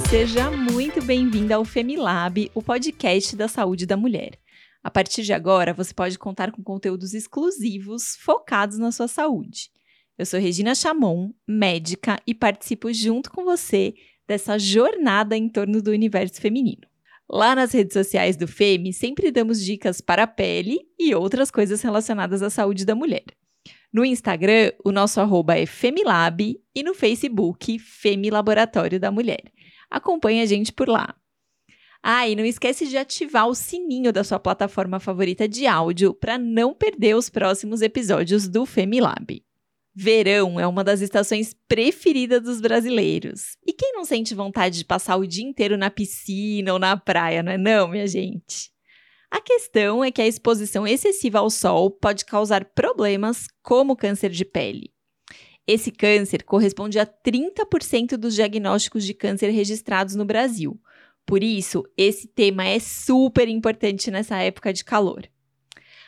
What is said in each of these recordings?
Seja muito bem-vinda ao Femilab, o podcast da saúde da mulher. A partir de agora, você pode contar com conteúdos exclusivos focados na sua saúde. Eu sou Regina Chamon, médica, e participo junto com você dessa jornada em torno do universo feminino. Lá nas redes sociais do FEMI, sempre damos dicas para a pele e outras coisas relacionadas à saúde da mulher. No Instagram, o nosso arroba é Femilab e no Facebook, Femi Laboratório da Mulher. Acompanhe a gente por lá. Ah, e não esquece de ativar o sininho da sua plataforma favorita de áudio para não perder os próximos episódios do Femilab. Verão é uma das estações preferidas dos brasileiros. E quem não sente vontade de passar o dia inteiro na piscina ou na praia, não é não, minha gente? A questão é que a exposição excessiva ao sol pode causar problemas como câncer de pele. Esse câncer corresponde a 30% dos diagnósticos de câncer registrados no Brasil. Por isso, esse tema é super importante nessa época de calor.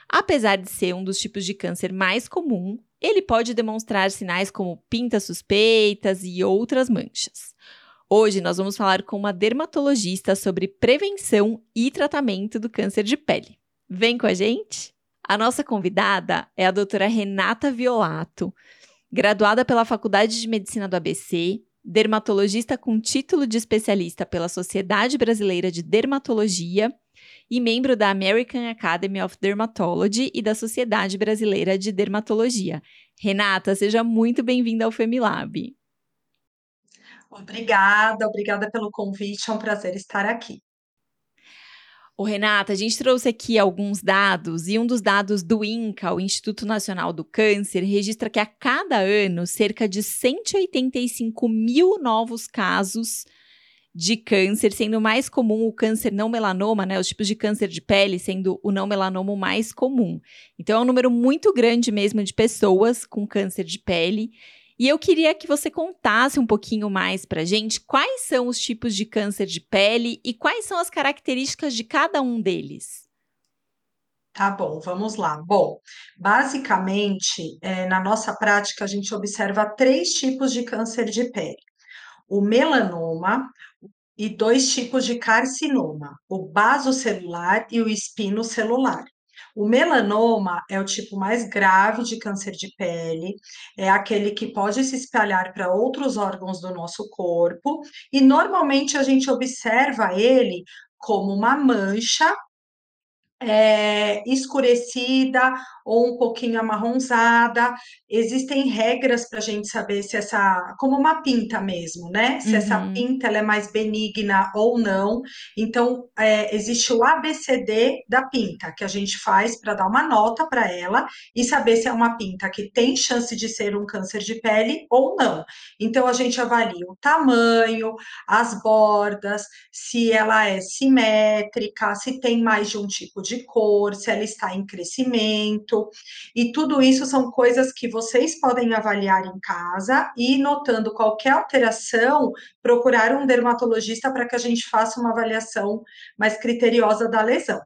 Apesar de ser um dos tipos de câncer mais comum, ele pode demonstrar sinais como pintas suspeitas e outras manchas. Hoje nós vamos falar com uma dermatologista sobre prevenção e tratamento do câncer de pele. Vem com a gente? A nossa convidada é a doutora Renata Violato, graduada pela Faculdade de Medicina do ABC, dermatologista com título de especialista pela Sociedade Brasileira de Dermatologia e membro da American Academy of Dermatology e da Sociedade Brasileira de Dermatologia. Renata, seja muito bem-vinda ao Femilab. Obrigada, obrigada pelo convite, é um prazer estar aqui. Ô, Renata, a gente trouxe aqui alguns dados e um dos dados do INCA, o Instituto Nacional do Câncer, registra que a cada ano cerca de 185 mil novos casos de câncer, sendo mais comum o câncer não melanoma, né? Os tipos de câncer de pele sendo o não melanoma o mais comum. Então é um número muito grande mesmo de pessoas com câncer de pele. E eu queria que você contasse um pouquinho mais para gente quais são os tipos de câncer de pele e quais são as características de cada um deles. Tá bom, vamos lá. Bom, basicamente, é, na nossa prática, a gente observa três tipos de câncer de pele: o melanoma e dois tipos de carcinoma, o basocelular e o espinocelular. O melanoma é o tipo mais grave de câncer de pele, é aquele que pode se espalhar para outros órgãos do nosso corpo, e normalmente a gente observa ele como uma mancha é, escurecida ou um pouquinho amarronzada. Existem regras para a gente saber se essa, como uma pinta mesmo, né? Se uhum. essa pinta é mais benigna ou não. Então, é, existe o ABCD da pinta, que a gente faz para dar uma nota para ela e saber se é uma pinta que tem chance de ser um câncer de pele ou não. Então, a gente avalia o tamanho, as bordas, se ela é simétrica, se tem mais de um tipo de de cor, se ela está em crescimento, e tudo isso são coisas que vocês podem avaliar em casa e, notando qualquer alteração, procurar um dermatologista para que a gente faça uma avaliação mais criteriosa da lesão.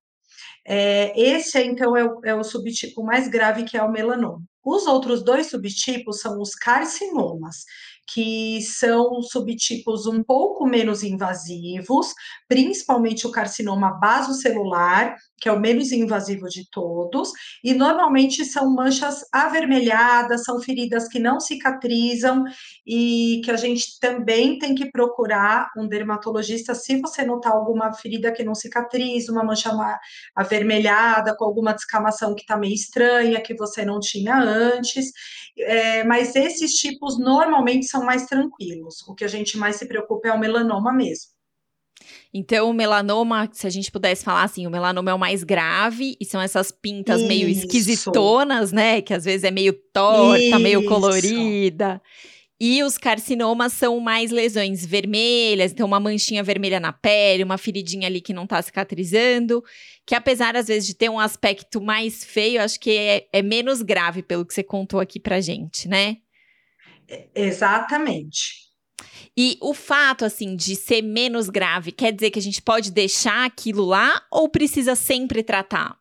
É, esse, então, é o, é o subtipo mais grave, que é o melanoma. Os outros dois subtipos são os carcinomas, que são subtipos um pouco menos invasivos, principalmente o carcinoma basocelular, que é o menos invasivo de todos, e normalmente são manchas avermelhadas, são feridas que não cicatrizam e que a gente também tem que procurar um dermatologista se você notar alguma ferida que não cicatriza, uma mancha avermelhada com alguma descamação que está meio estranha, que você não tinha antes. É, mas esses tipos normalmente são mais tranquilos. O que a gente mais se preocupa é o melanoma mesmo. Então, o melanoma, se a gente pudesse falar assim, o melanoma é o mais grave e são essas pintas Isso. meio esquisitonas, né? Que às vezes é meio torta, Isso. meio colorida. E os carcinomas são mais lesões vermelhas, então uma manchinha vermelha na pele, uma feridinha ali que não tá cicatrizando, que apesar às vezes de ter um aspecto mais feio, acho que é, é menos grave pelo que você contou aqui pra gente, né? Exatamente. E o fato, assim, de ser menos grave, quer dizer que a gente pode deixar aquilo lá ou precisa sempre tratar?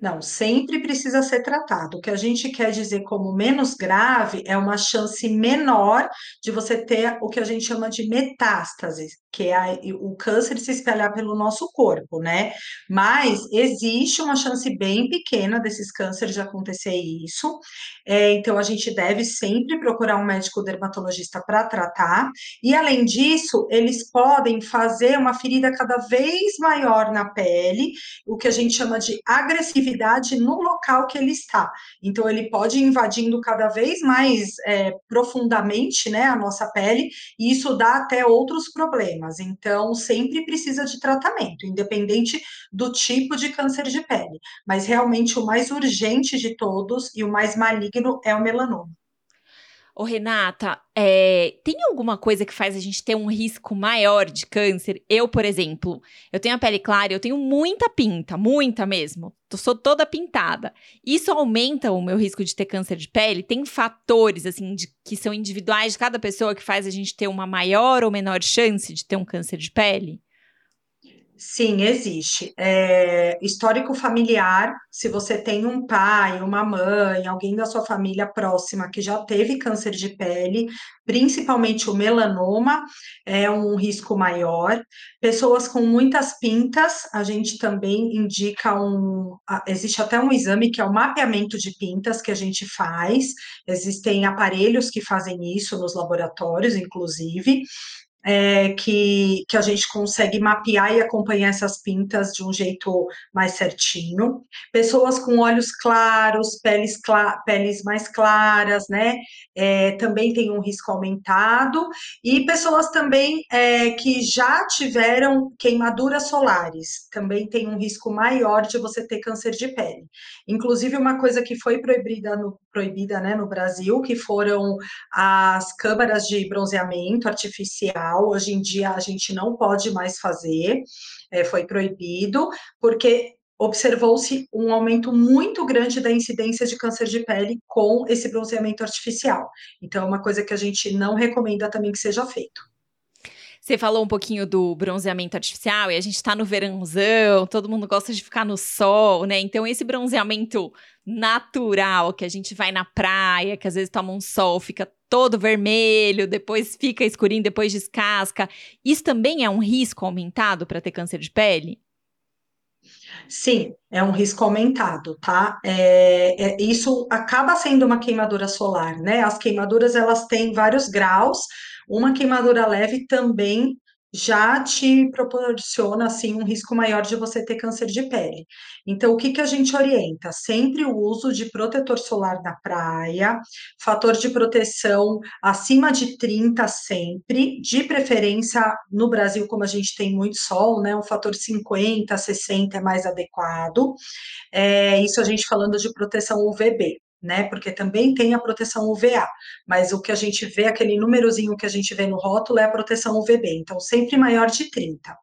Não, sempre precisa ser tratado. O que a gente quer dizer como menos grave é uma chance menor de você ter o que a gente chama de metástase, que é a, o câncer se espalhar pelo nosso corpo, né? Mas existe uma chance bem pequena desses cânceres de acontecer isso. É, então a gente deve sempre procurar um médico dermatologista para tratar. E além disso, eles podem fazer uma ferida cada vez maior na pele, o que a gente chama de agressividade atividade no local que ele está. Então, ele pode ir invadindo cada vez mais é, profundamente né, a nossa pele, e isso dá até outros problemas. Então, sempre precisa de tratamento, independente do tipo de câncer de pele. Mas realmente o mais urgente de todos e o mais maligno é o melanoma. Ô, Renata, é, tem alguma coisa que faz a gente ter um risco maior de câncer? Eu, por exemplo, eu tenho a pele clara, eu tenho muita pinta, muita mesmo. Eu sou toda pintada. Isso aumenta o meu risco de ter câncer de pele? Tem fatores, assim, de, que são individuais de cada pessoa que faz a gente ter uma maior ou menor chance de ter um câncer de pele? Sim, existe. É, histórico familiar, se você tem um pai, uma mãe, alguém da sua família próxima que já teve câncer de pele, principalmente o melanoma, é um risco maior. Pessoas com muitas pintas, a gente também indica um. Existe até um exame que é o mapeamento de pintas que a gente faz, existem aparelhos que fazem isso nos laboratórios, inclusive é, que, que a gente consegue mapear e acompanhar essas pintas de um jeito mais certinho. Pessoas com olhos claros, peles, cla peles mais claras, né? É, também tem um risco aumentado. E pessoas também é, que já tiveram queimaduras solares, também tem um risco maior de você ter câncer de pele. Inclusive, uma coisa que foi proibida no, proibida, né, no Brasil, que foram as câmaras de bronzeamento artificial Hoje em dia a gente não pode mais fazer, é, foi proibido, porque observou-se um aumento muito grande da incidência de câncer de pele com esse bronzeamento artificial. Então, é uma coisa que a gente não recomenda também que seja feito. Você falou um pouquinho do bronzeamento artificial e a gente está no verãozão, todo mundo gosta de ficar no sol, né? Então, esse bronzeamento natural que a gente vai na praia, que às vezes toma um sol, fica todo vermelho, depois fica escurinho, depois descasca. Isso também é um risco aumentado para ter câncer de pele? Sim, é um risco aumentado, tá? É, é, isso acaba sendo uma queimadura solar, né? As queimaduras elas têm vários graus. Uma queimadura leve também já te proporciona assim um risco maior de você ter câncer de pele. Então, o que que a gente orienta? Sempre o uso de protetor solar na praia, fator de proteção acima de 30 sempre, de preferência no Brasil, como a gente tem muito sol, né? Um fator 50, 60 é mais adequado. É, isso a gente falando de proteção UVB né? Porque também tem a proteção UVA, mas o que a gente vê, aquele númerozinho que a gente vê no rótulo é a proteção UVB, então sempre maior de 30.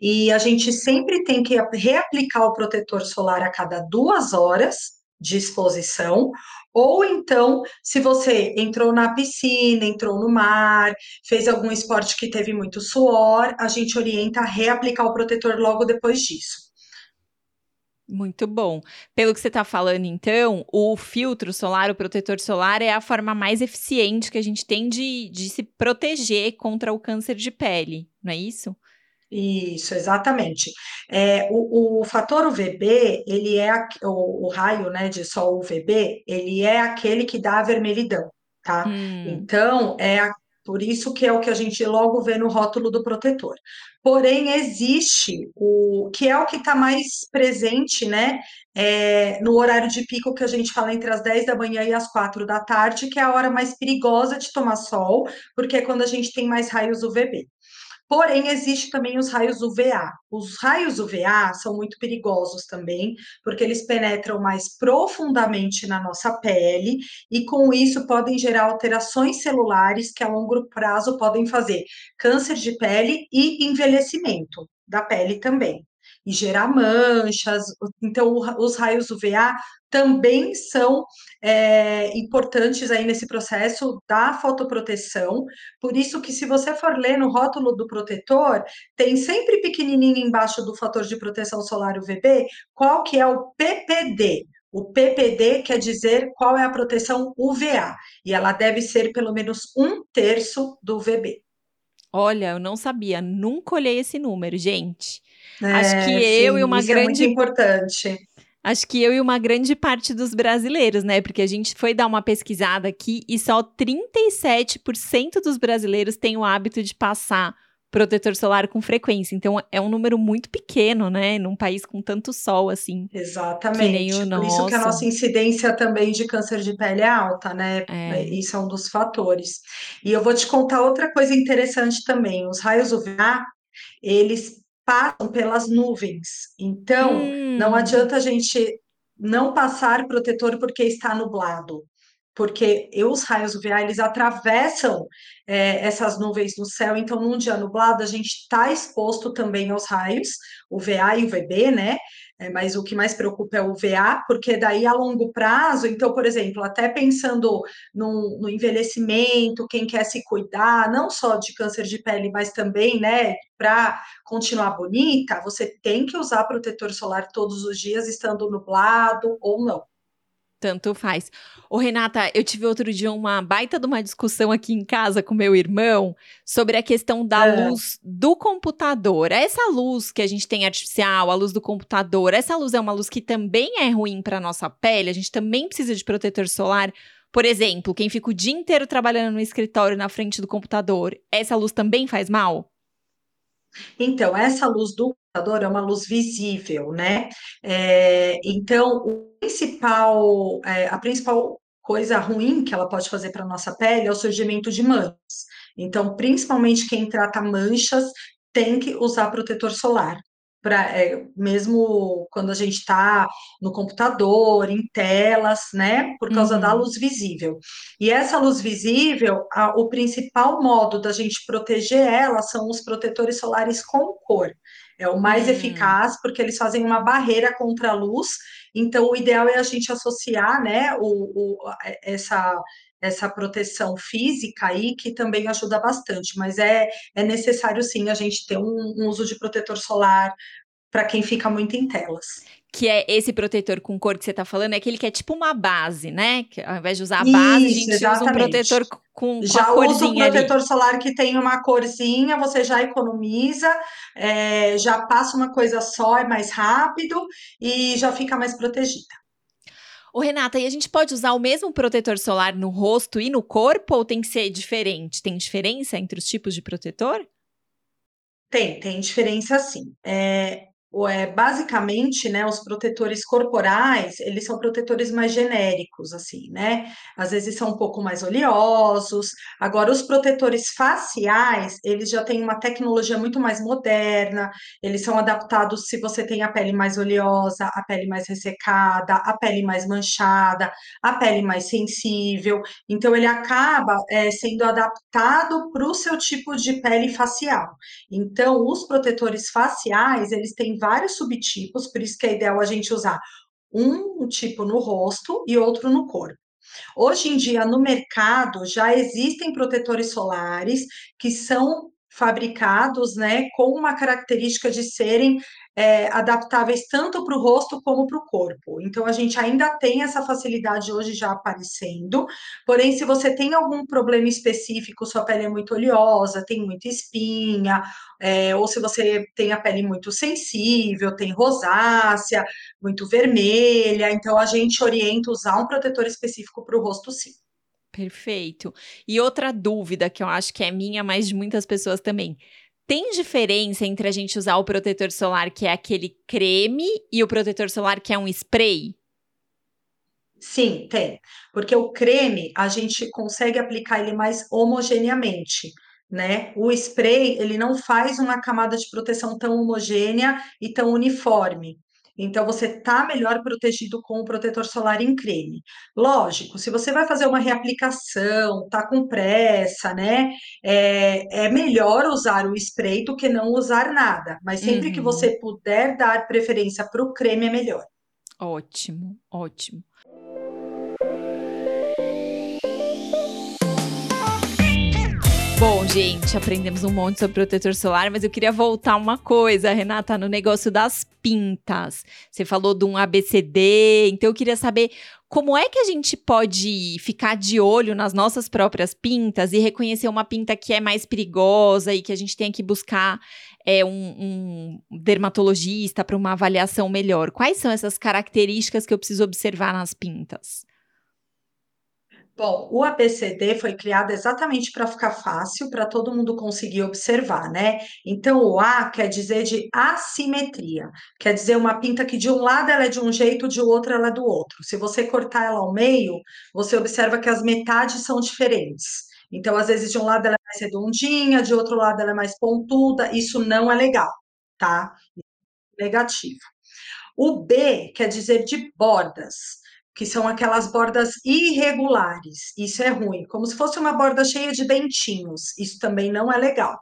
E a gente sempre tem que reaplicar o protetor solar a cada duas horas de exposição, ou então, se você entrou na piscina, entrou no mar, fez algum esporte que teve muito suor, a gente orienta a reaplicar o protetor logo depois disso. Muito bom. Pelo que você está falando, então, o filtro solar, o protetor solar, é a forma mais eficiente que a gente tem de, de se proteger contra o câncer de pele, não é isso? Isso, exatamente. É, o, o, fator UVB, ele é a, o, o, raio né, de sol UVB, ele é aquele que dá a vermelhidão, tá? Hum. Então, é a, por isso que é o que a gente logo vê no rótulo do protetor. Porém, existe o que é o que está mais presente, né? É, no horário de pico que a gente fala entre as 10 da manhã e as 4 da tarde, que é a hora mais perigosa de tomar sol, porque é quando a gente tem mais raios UVB. Porém, existe também os raios UVA. Os raios UVA são muito perigosos também, porque eles penetram mais profundamente na nossa pele e com isso podem gerar alterações celulares que a longo prazo podem fazer câncer de pele e envelhecimento da pele também. E gerar manchas. Então, os raios UVA também são é, importantes aí nesse processo da fotoproteção. Por isso que se você for ler no rótulo do protetor, tem sempre pequenininho embaixo do fator de proteção solar UVB, qual que é o PPD. O PPD quer dizer qual é a proteção UVA, e ela deve ser pelo menos um terço do UVB. Olha, eu não sabia, nunca olhei esse número, gente. É, Acho que eu sim, e uma isso grande. É muito importante. Acho que eu e uma grande parte dos brasileiros, né? Porque a gente foi dar uma pesquisada aqui e só 37% dos brasileiros têm o hábito de passar protetor solar com frequência. Então é um número muito pequeno, né? Num país com tanto sol assim. Exatamente. Por nosso. isso que a nossa incidência também de câncer de pele é alta, né? É. Isso é um dos fatores. E eu vou te contar outra coisa interessante também. Os raios UVA, eles passam pelas nuvens. Então, hum. não adianta a gente não passar protetor porque está nublado porque os raios UVA eles atravessam é, essas nuvens no céu, então num dia nublado a gente está exposto também aos raios UVA e UVB, né? É, mas o que mais preocupa é o UVA, porque daí a longo prazo, então, por exemplo, até pensando no, no envelhecimento, quem quer se cuidar, não só de câncer de pele, mas também, né, para continuar bonita, você tem que usar protetor solar todos os dias, estando nublado ou não. Tanto faz. Ô, Renata, eu tive outro dia uma baita de uma discussão aqui em casa com meu irmão sobre a questão da é. luz do computador. Essa luz que a gente tem artificial, a luz do computador, essa luz é uma luz que também é ruim para nossa pele, a gente também precisa de protetor solar. Por exemplo, quem fica o dia inteiro trabalhando no escritório na frente do computador, essa luz também faz mal? Então, essa luz do computador é uma luz visível, né? É, então, o principal, é, a principal coisa ruim que ela pode fazer para a nossa pele é o surgimento de manchas. Então, principalmente quem trata manchas tem que usar protetor solar para é, mesmo quando a gente está no computador, em telas, né? Por causa uhum. da luz visível. E essa luz visível, a, o principal modo da gente proteger ela são os protetores solares com cor. É o mais uhum. eficaz, porque eles fazem uma barreira contra a luz. Então, o ideal é a gente associar, né, o, o essa essa proteção física aí, que também ajuda bastante, mas é, é necessário sim a gente ter um, um uso de protetor solar para quem fica muito em telas. Que é esse protetor com cor que você está falando, é aquele que é tipo uma base, né? Que ao invés de usar a base, Isso, a gente exatamente. usa um protetor com, com já usa um protetor ali. solar que tem uma corzinha, você já economiza, é, já passa uma coisa só, é mais rápido e já fica mais protegida. Ô, Renata, e a gente pode usar o mesmo protetor solar no rosto e no corpo ou tem que ser diferente? Tem diferença entre os tipos de protetor? Tem, tem diferença sim. É, é, basicamente, né, os protetores corporais, eles são protetores mais genéricos, assim, né? Às vezes são um pouco mais oleosos. Agora, os protetores faciais, eles já têm uma tecnologia muito mais moderna, eles são adaptados se você tem a pele mais oleosa, a pele mais ressecada, a pele mais manchada, a pele mais sensível. Então, ele acaba é, sendo adaptado para o seu tipo de pele facial. Então, os protetores faciais, eles têm vários subtipos, por isso que é ideal a gente usar um tipo no rosto e outro no corpo. Hoje em dia, no mercado, já existem protetores solares que são fabricados né, com uma característica de serem é, adaptáveis tanto para o rosto como para o corpo. Então, a gente ainda tem essa facilidade hoje já aparecendo, porém, se você tem algum problema específico, sua pele é muito oleosa, tem muita espinha, é, ou se você tem a pele muito sensível, tem rosácea, muito vermelha, então a gente orienta usar um protetor específico para o rosto, sim. Perfeito. E outra dúvida que eu acho que é minha, mas de muitas pessoas também. Tem diferença entre a gente usar o protetor solar que é aquele creme e o protetor solar que é um spray? Sim, tem. Porque o creme a gente consegue aplicar ele mais homogeneamente, né? O spray ele não faz uma camada de proteção tão homogênea e tão uniforme. Então, você está melhor protegido com o protetor solar em creme. Lógico, se você vai fazer uma reaplicação, tá com pressa, né? É, é melhor usar o spray do que não usar nada. Mas sempre que Uhum. você puder dar preferência para o creme, é melhor. Ótimo, ótimo. Bom, gente, aprendemos um monte sobre protetor solar, mas eu queria voltar uma coisa, Renata, no negócio das pintas. Você falou de um ABCD, então eu queria saber como é que a gente pode ficar de olho nas nossas próprias pintas e reconhecer uma pinta que é mais perigosa e que a gente tem que buscar é, um, um dermatologista para uma avaliação melhor. Quais são essas características que eu preciso observar nas pintas? Bom, o ABCD foi criado exatamente para ficar fácil, para todo mundo conseguir observar, né? Então, o A quer dizer de assimetria, quer dizer uma pinta que de um lado ela é de um jeito, de outro ela é do outro. Se você cortar ela ao meio, você observa que as metades são diferentes. Então, às vezes, de um lado ela é mais redondinha, de outro lado ela é mais pontuda, isso não é legal, tá? Negativo. O B quer dizer de bordas que são aquelas bordas irregulares. Isso é ruim, como se fosse uma borda cheia de dentinhos. Isso também não é legal.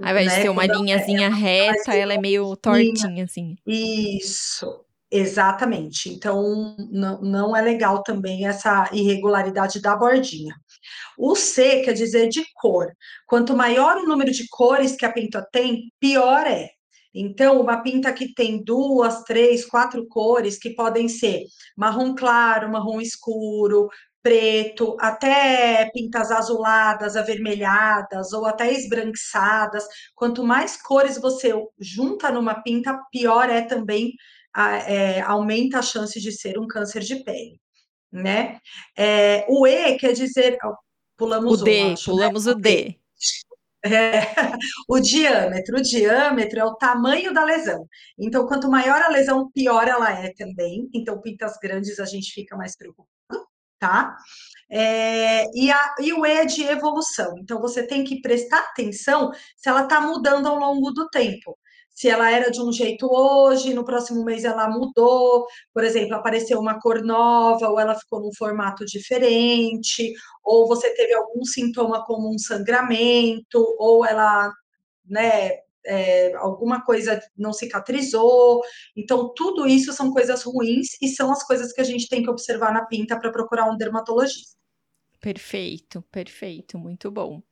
Ao invés de ser uma ela- linhazinha reta, ela é meio tortinha, assim. Isso, exatamente. Então, não, não é legal também essa irregularidade da bordinha. O C quer dizer de cor. Quanto maior o número de cores que a pinta tem, pior é. Então, uma pinta que tem duas, três, quatro cores, que podem ser marrom claro, marrom escuro, preto, até pintas azuladas, avermelhadas ou até esbranquiçadas. Quanto mais cores você junta numa pinta, pior é também, é, aumenta a chance de ser um câncer de pele, né? É, o E quer dizer, ó, O pulamos um, D, acho, né? pulamos o D. É, o diâmetro. O diâmetro é o tamanho da lesão. Então, quanto maior a lesão, pior ela é também. Então, pintas grandes a gente fica mais preocupado, tá? É, e, a, e o E é de evolução. Então, você tem que prestar atenção se ela está mudando ao longo do tempo. Se ela era de um jeito hoje, no próximo mês ela mudou, por exemplo, apareceu uma cor nova, ou ela ficou num formato diferente, ou você teve algum sintoma como um sangramento, ou ela, né, é, alguma coisa não cicatrizou. Então, tudo isso são coisas ruins e são as coisas que a gente tem que observar na pinta para procurar um dermatologista. Perfeito, perfeito, muito bom.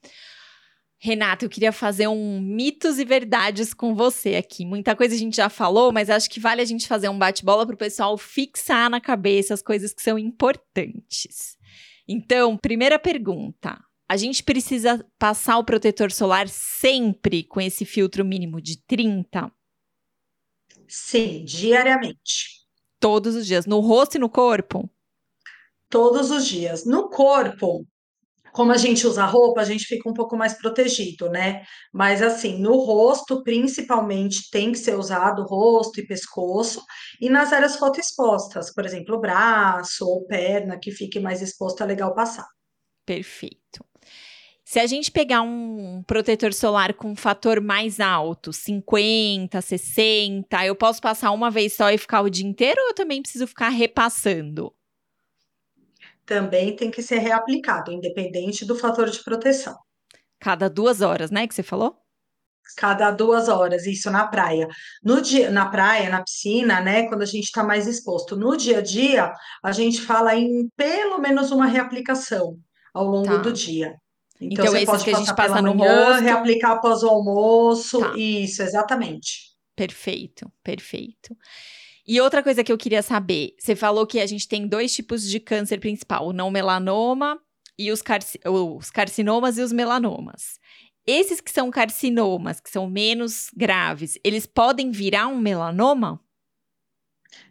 Renata, eu queria fazer um mitos e verdades com você aqui. Muita coisa a gente já falou, mas acho que vale a gente fazer um bate-bola para o pessoal fixar na cabeça as coisas que são importantes. Então, primeira pergunta: a gente precisa passar o protetor solar sempre com esse filtro mínimo de 30? Sim, diariamente. Todos os dias, no rosto e no corpo? Todos os dias. No corpo, como a gente usa roupa, a gente fica um pouco mais protegido, né? Mas assim, no rosto, principalmente, tem que ser usado rosto e pescoço, e nas áreas fotoexpostas, por exemplo, braço ou perna, que fique mais exposto, é legal passar. Perfeito. Se a gente pegar um protetor solar com um fator mais alto, 50, 60, eu posso passar uma vez só e ficar o dia inteiro ou eu também preciso ficar repassando? Também tem que ser reaplicado, independente do fator de proteção. Cada duas horas, né, que você falou? Cada duas horas, isso na praia. No dia, na praia, na piscina, né? Quando a gente está mais exposto. No dia a dia, a gente fala em pelo menos uma reaplicação ao longo Tá. do dia. Então, Então, você pode que a gente passa no manhã, rosto- reaplicar após o almoço. Tá. Isso, exatamente. Perfeito, perfeito. E outra coisa que eu queria saber, você falou que a gente tem dois tipos de câncer principal, o não melanoma e os, carci- os carcinomas e os melanomas. Esses que são carcinomas, que são menos graves, eles podem virar um melanoma?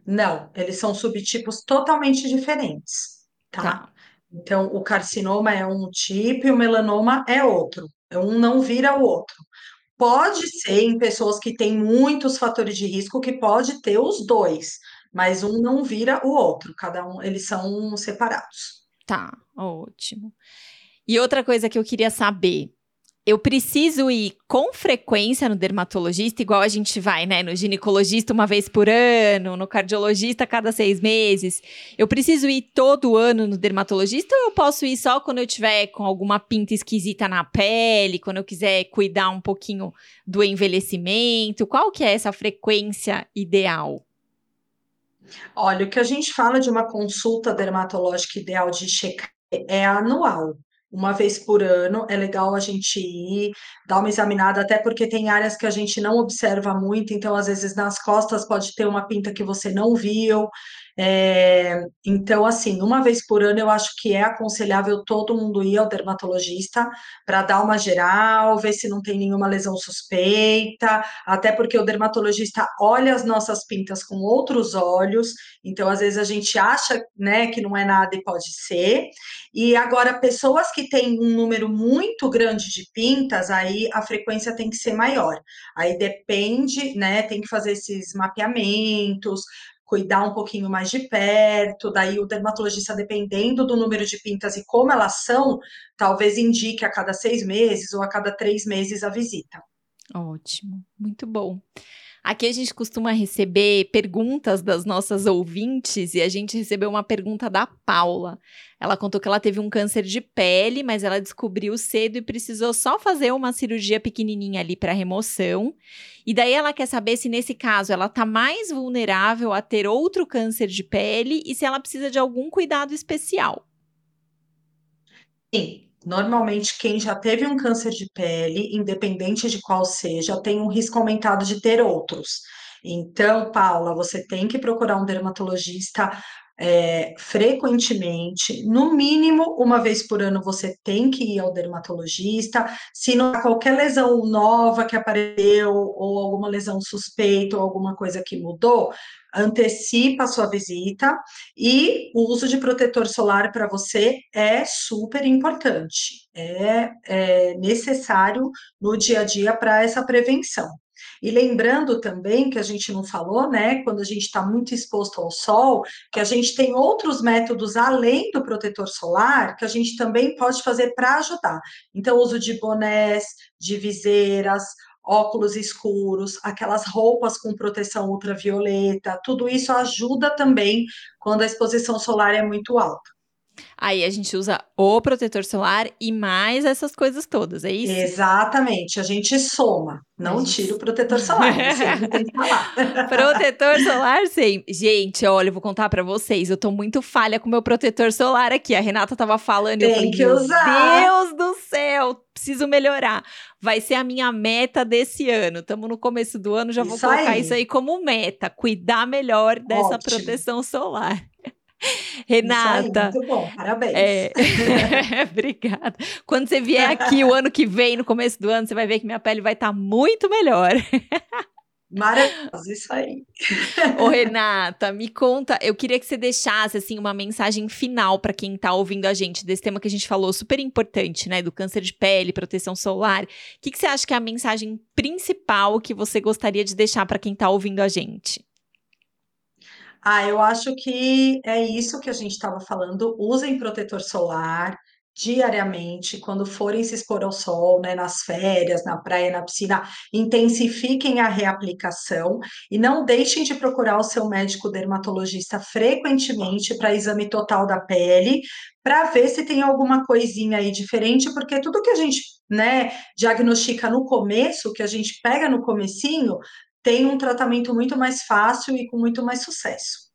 Não, eles são subtipos totalmente diferentes, tá? Então, o carcinoma é um tipo e o melanoma é outro. Um não vira o outro. Pode ser em pessoas que têm muitos fatores de risco que pode ter os dois, mas um não vira o outro. Cada um, eles são separados. Tá, ótimo. E outra coisa que eu queria saber, eu preciso ir com frequência no dermatologista, igual a gente vai, né? No ginecologista uma vez por ano, no cardiologista cada seis meses. Eu preciso ir todo ano no dermatologista ou eu posso ir só quando eu tiver com alguma pinta esquisita na pele, quando eu quiser cuidar um pouquinho do envelhecimento? Qual que é essa frequência ideal? Olha, o que a gente fala de uma consulta dermatológica ideal de checar é anual uma vez por ano, é legal a gente ir, dar uma examinada, até porque tem áreas que a gente não observa muito, então às vezes nas costas pode ter uma pinta que você não viu, é, então, assim, uma vez por ano eu acho que é aconselhável todo mundo ir ao dermatologista para dar uma geral, ver se não tem nenhuma lesão suspeita, até porque o dermatologista olha as nossas pintas com outros olhos, então às vezes a gente acha né, que não é nada e pode ser. E agora, pessoas que têm um número muito grande de pintas, aí a frequência tem que ser maior. Aí depende, né? Tem que fazer esses mapeamentos, cuidar um pouquinho mais de perto, daí o dermatologista, dependendo do número de pintas e como elas são, talvez indique a cada seis meses ou a cada três meses a visita. Ótimo, muito bom. Aqui a gente costuma receber perguntas das nossas ouvintes e a gente recebeu uma pergunta da Paula. Ela contou que ela teve um câncer de pele, mas ela descobriu cedo e precisou só fazer uma cirurgia pequenininha ali para remoção. E daí ela quer saber se nesse caso ela tá mais vulnerável a ter outro câncer de pele e se ela precisa de algum cuidado especial. Sim, Normalmente, quem já teve um câncer de pele, independente de qual seja, tem um risco aumentado de ter outros. Então, Paula, você tem que procurar um dermatologista é, frequentemente, no mínimo uma vez por ano você tem que ir ao dermatologista. Se não há qualquer lesão nova que apareceu, ou alguma lesão suspeita, ou alguma coisa que mudou, antecipa a sua visita e o uso de protetor solar para você é super importante, é, é necessário no dia a dia para essa prevenção. E lembrando também que a gente não falou, né, quando a gente está muito exposto ao sol, que a gente tem outros métodos além do protetor solar que a gente também pode fazer para ajudar. Então, uso de bonés, de viseiras, óculos escuros, aquelas roupas com proteção ultravioleta, tudo isso ajuda também quando a exposição solar é muito alta. Aí a gente usa o protetor solar e mais essas coisas todas, é isso? Exatamente, a gente soma, não gente... tira o protetor solar, sempre tem que falar. protetor solar, sim. Gente, olha, eu vou contar para vocês, eu tô muito falha com meu protetor solar aqui. A Renata tava falando tem eu falei, que usar. Deus do céu, preciso melhorar. Vai ser a minha meta desse ano. Estamos no começo do ano, já isso vou colocar aí. isso aí como meta, cuidar melhor dessa Ótimo. proteção solar. Renata. Aí, muito bom, parabéns. É... Obrigada. Quando você vier aqui o ano que vem, no começo do ano, você vai ver que minha pele vai estar tá muito melhor. Maravilhoso, isso aí. Ô, Renata, me conta, eu queria que você deixasse assim uma mensagem final para quem está ouvindo a gente desse tema que a gente falou, super importante, né, do câncer de pele, proteção solar. O que, que você acha que é a mensagem principal que você gostaria de deixar para quem está ouvindo a gente? Ah, eu acho que é isso que a gente estava falando. Usem protetor solar diariamente, quando forem se expor ao sol, né, nas férias, na praia, na piscina, intensifiquem a reaplicação e não deixem de procurar o seu médico dermatologista frequentemente para exame total da pele, para ver se tem alguma coisinha aí diferente, porque tudo que a gente, né, diagnostica no começo, que a gente pega no comecinho, tem um tratamento muito mais fácil e com muito mais sucesso.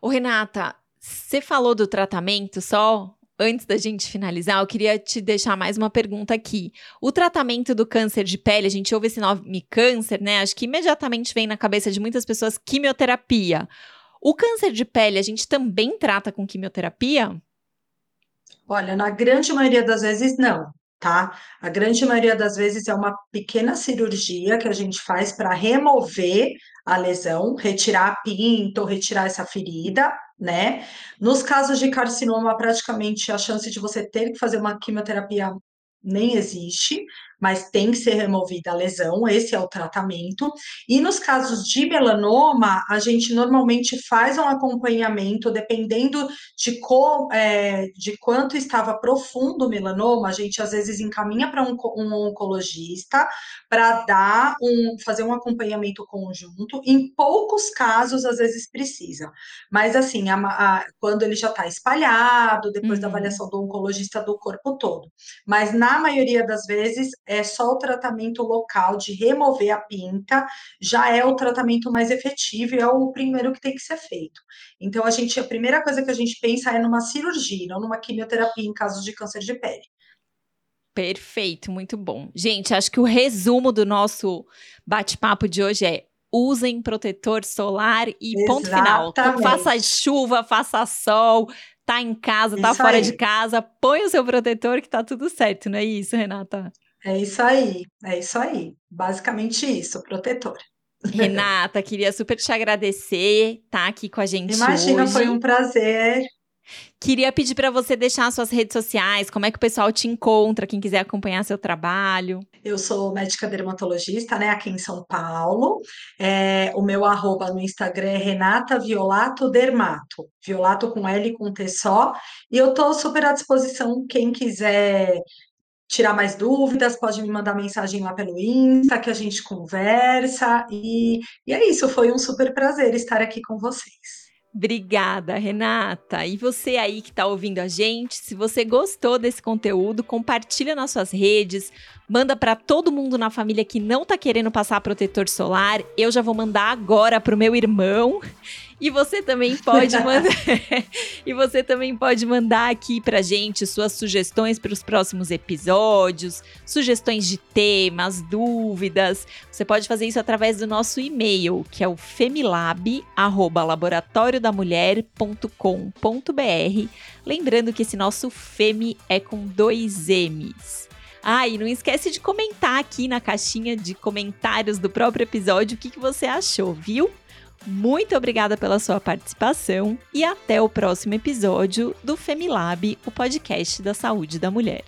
Ô, Renata, você falou do tratamento só antes da gente finalizar, eu queria te deixar mais uma pergunta aqui. O tratamento do câncer de pele, a gente ouve esse nome câncer, né? Acho que imediatamente vem na cabeça de muitas pessoas quimioterapia. O câncer de pele, a gente também trata com quimioterapia? Olha, na grande maioria das vezes, não tá? A grande maioria das vezes é uma pequena cirurgia que a gente faz para remover a lesão, retirar a pinta ou retirar essa ferida, né? Nos casos de carcinoma, praticamente a chance de você ter que fazer uma quimioterapia nem existe, mas tem que ser removida a lesão, esse é o tratamento. E nos casos de melanoma, a gente normalmente faz um acompanhamento, dependendo de, co, é, de quanto estava profundo o melanoma, a gente às vezes encaminha para um, um oncologista para dar um, fazer um acompanhamento conjunto. Em poucos casos, às vezes precisa, mas assim, a, a, quando ele já está espalhado, depois uhum. da avaliação do oncologista do corpo todo. Mas na maioria das vezes é só o tratamento local de remover a pinta, já é o tratamento mais efetivo e é o primeiro que tem que ser feito. Então a gente, a primeira coisa que a gente pensa é numa cirurgia, não numa quimioterapia em casos de câncer de pele. Perfeito, muito bom. Gente, acho que o resumo do nosso bate-papo de hoje é usem protetor solar e Exatamente. ponto final. Faça chuva, faça sol, tá em casa, tá isso fora aí. de casa, põe o seu protetor que tá tudo certo, não é isso, Renata? É isso aí, é isso aí. Basicamente isso, protetor. Renata, queria super te agradecer, tá aqui com a gente Imagina, hoje. foi um prazer. Queria pedir para você deixar suas redes sociais, como é que o pessoal te encontra, quem quiser acompanhar seu trabalho. Eu sou médica dermatologista, né, aqui em São Paulo. É, o meu arroba no Instagram é Renata Violato Dermato, Violato com L com T só. E eu tô super à disposição, quem quiser tirar mais dúvidas, pode me mandar mensagem lá pelo Insta, que a gente conversa. E, e é isso, foi um super prazer estar aqui com vocês. Obrigada, Renata. E você aí que está ouvindo a gente, se você gostou desse conteúdo, compartilha nas suas redes, manda para todo mundo na família que não está querendo passar protetor solar. Eu já vou mandar agora pro meu irmão. E você também pode mandar E você também pode mandar aqui pra gente suas sugestões para os próximos episódios, sugestões de temas, dúvidas. Você pode fazer isso através do nosso e-mail, que é o femilab@laboratoriodamulher.com.br. Lembrando que esse nosso Femi é com dois M's. Ah, e não esquece de comentar aqui na caixinha de comentários do próprio episódio o que, que você achou, viu? Muito obrigada pela sua participação e até o próximo episódio do Femilab, o podcast da saúde da mulher.